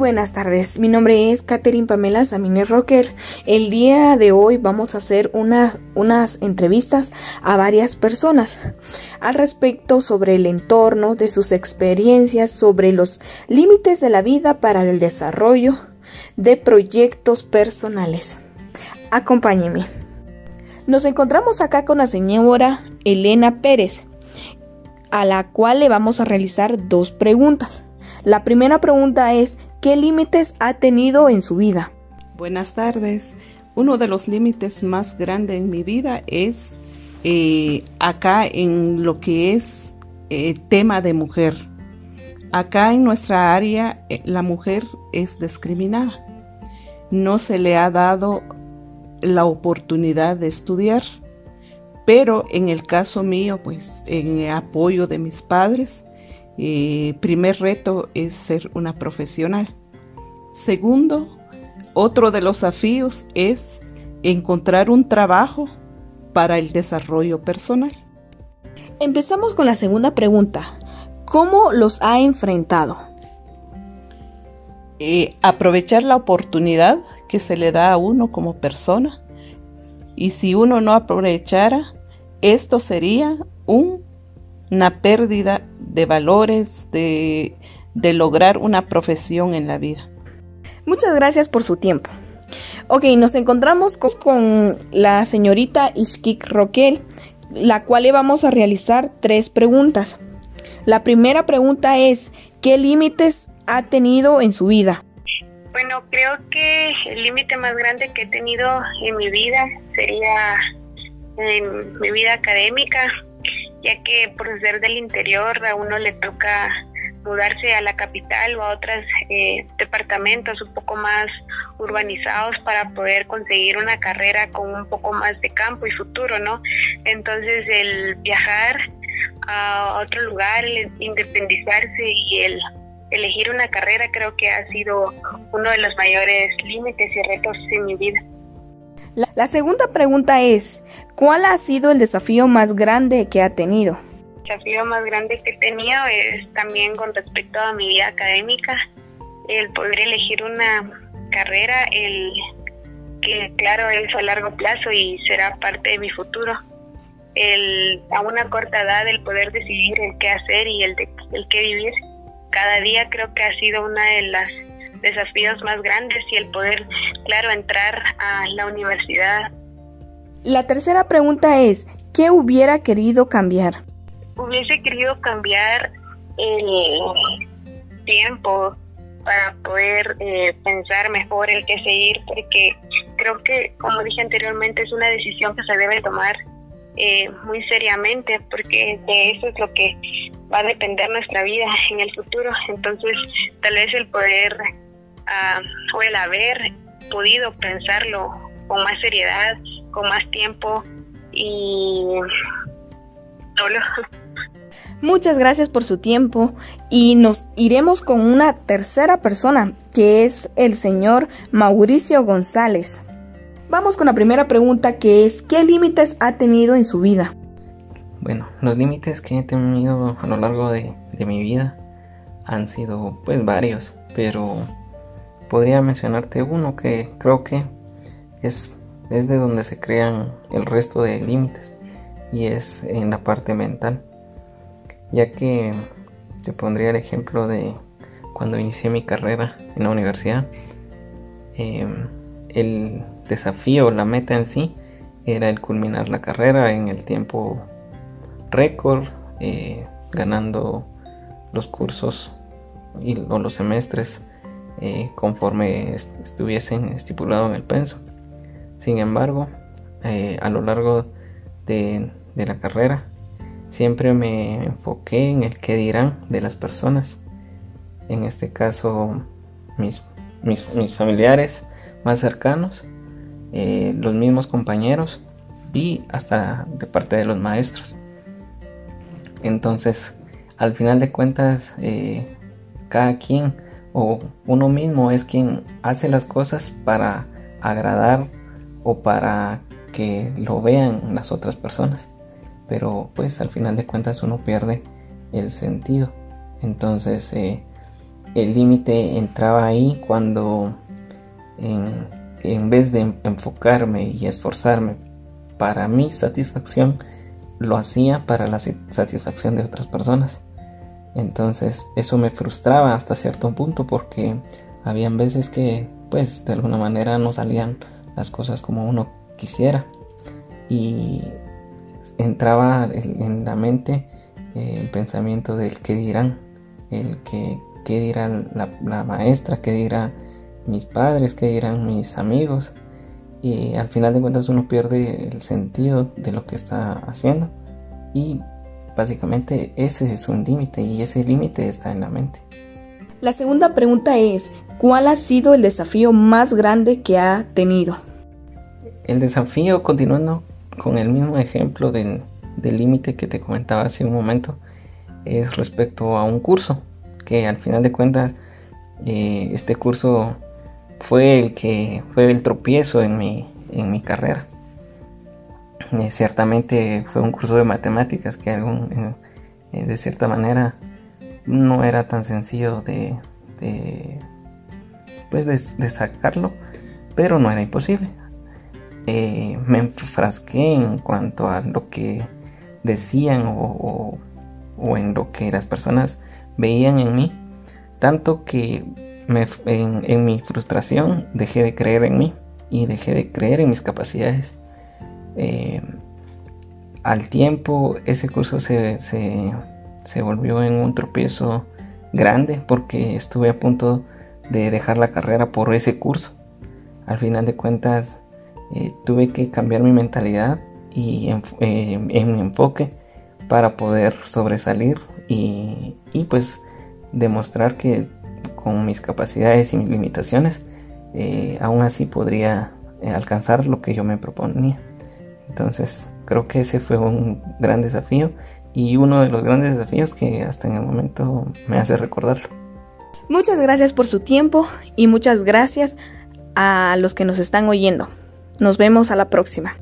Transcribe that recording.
Buenas tardes, mi nombre es Catherine Pamela Samines Rocker. El día de hoy vamos a hacer unas entrevistas a varias personas al respecto sobre el entorno, de sus experiencias, sobre los límites de la vida para el desarrollo de proyectos personales. Acompáñenme. Nos encontramos acá con la señora Elena Pérez, a la cual le vamos a realizar dos preguntas. La primera pregunta es, ¿qué límites ha tenido en su vida? Buenas tardes. Uno de los límites más grandes en mi vida es eh, acá en lo que es eh, tema de mujer. Acá en nuestra área eh, la mujer es discriminada. No se le ha dado la oportunidad de estudiar pero en el caso mío, pues en apoyo de mis padres, eh, primer reto es ser una profesional. Segundo, otro de los desafíos es encontrar un trabajo para el desarrollo personal. Empezamos con la segunda pregunta. ¿Cómo los ha enfrentado? Eh, aprovechar la oportunidad que se le da a uno como persona. Y si uno no aprovechara, esto sería una pérdida de valores, de, lograr una profesión en la vida. Muchas gracias por su tiempo. Ok, nos encontramos con la señorita Ishkik Roquel, la cual le vamos a realizar tres preguntas. La primera pregunta es, ¿qué límites ha tenido en su vida? Bueno, creo que el límite más grande que he tenido en mi vida sería en mi vida académica, ya que por ser del interior a uno le toca mudarse a la capital o a otros eh, departamentos un poco más urbanizados para poder conseguir una carrera con un poco más de campo y futuro, ¿no? Entonces el viajar a otro lugar, el independizarse y el elegir una carrera creo que ha sido uno de los mayores límites y retos en mi vida. La, segunda pregunta es, ¿cuál ha sido el desafío más grande que ha tenido? El desafío más grande que he tenido es también con respecto a mi vida académica, el poder elegir una carrera, el que claro es a largo plazo y será parte de mi futuro. El, a una corta edad el poder decidir el qué hacer y el, de, el qué vivir. Cada día creo que ha sido una de las desafíos más grandes y el poder, claro, entrar a la universidad. La tercera pregunta es, ¿qué hubiera querido cambiar? Hubiese querido cambiar el tiempo para poder eh, pensar mejor el qué seguir, porque creo que, como dije anteriormente, es una decisión que se debe tomar eh, muy seriamente, porque de eso es lo que va a depender nuestra vida en el futuro. Entonces, tal vez el poder o el haber podido pensarlo con más seriedad, con más tiempo y Muchas gracias por su tiempo y nos iremos con una tercera persona que es el señor Mauricio González. Vamos con la primera pregunta que es ¿qué límites ha tenido en su vida? Bueno, los límites que he tenido a lo largo de, de mi vida han sido pues varios, pero podría mencionarte uno que creo que es, de donde se crean el resto de límites y es en la parte mental ya que te pondría el ejemplo de cuando inicié mi carrera en la universidad. Em, el desafío la meta en sí era el culminar la carrera en el tiempo récord eh, ganando los cursos y, o los semestres eh, conforme estuviesen estipulado en el penso. Sin embargo, eh, a lo largo de, la carrera, siempre me enfoqué en el que dirán de las personas. En este caso, mis, mis, familiares más cercanos, eh, los mismos compañeros y hasta de parte de los maestros. Entonces, al final de cuentas, cada quien o uno mismo es quien hace las cosas para agradar o para que lo vean las otras personas. Pero pues al final de cuentas uno pierde el sentido. Entonces eh, el límite entraba ahí cuando en, en vez de enfocarme y esforzarme para mi satisfacción, lo hacía para la satisfacción de otras personas. Entonces eso me frustraba hasta cierto punto porque habían veces que pues de alguna manera no salían las cosas como uno quisiera. Y entraba en la mente eh, el pensamiento del que dirán, el que qué dirá la, maestra, qué dirá mis padres, qué dirán mis amigos. Y al final de cuentas uno pierde el sentido de lo que está haciendo. Y básicamente ese es un límite y ese límite está en la mente. La segunda pregunta es, ¿cuál ha sido el desafío más grande que ha tenido? El desafío, continuando con el mismo ejemplo del límite que te comentaba hace un momento, es respecto a un curso, que al final de cuentas eh, este curso fue el que fue el tropiezo en mi, en mi carrera. Eh, ciertamente fue un curso de matemáticas que eh, de cierta manera no era tan sencillo de, pues de, sacarlo, pero no era imposible. Eh, me enfrasqué en cuanto a lo que decían o, en lo que las personas veían en mí, tanto que en, mi frustración dejé de creer en mí y dejé de creer en mis capacidades. Eh, al tiempo ese curso se, se, volvió en un tropiezo grande porque estuve a punto de dejar la carrera por ese curso. Al final de cuentas eh, tuve que cambiar mi mentalidad y en, eh, mi enfoque para poder sobresalir y, y, pues demostrar que con mis capacidades y mis limitaciones aún así podría alcanzar lo que yo me proponía. Entonces creo que ese fue un gran desafío y uno de los grandes desafíos que hasta en el momento me hace recordarlo. Muchas gracias por su tiempo y muchas gracias a los que nos están oyendo. Nos vemos a la próxima.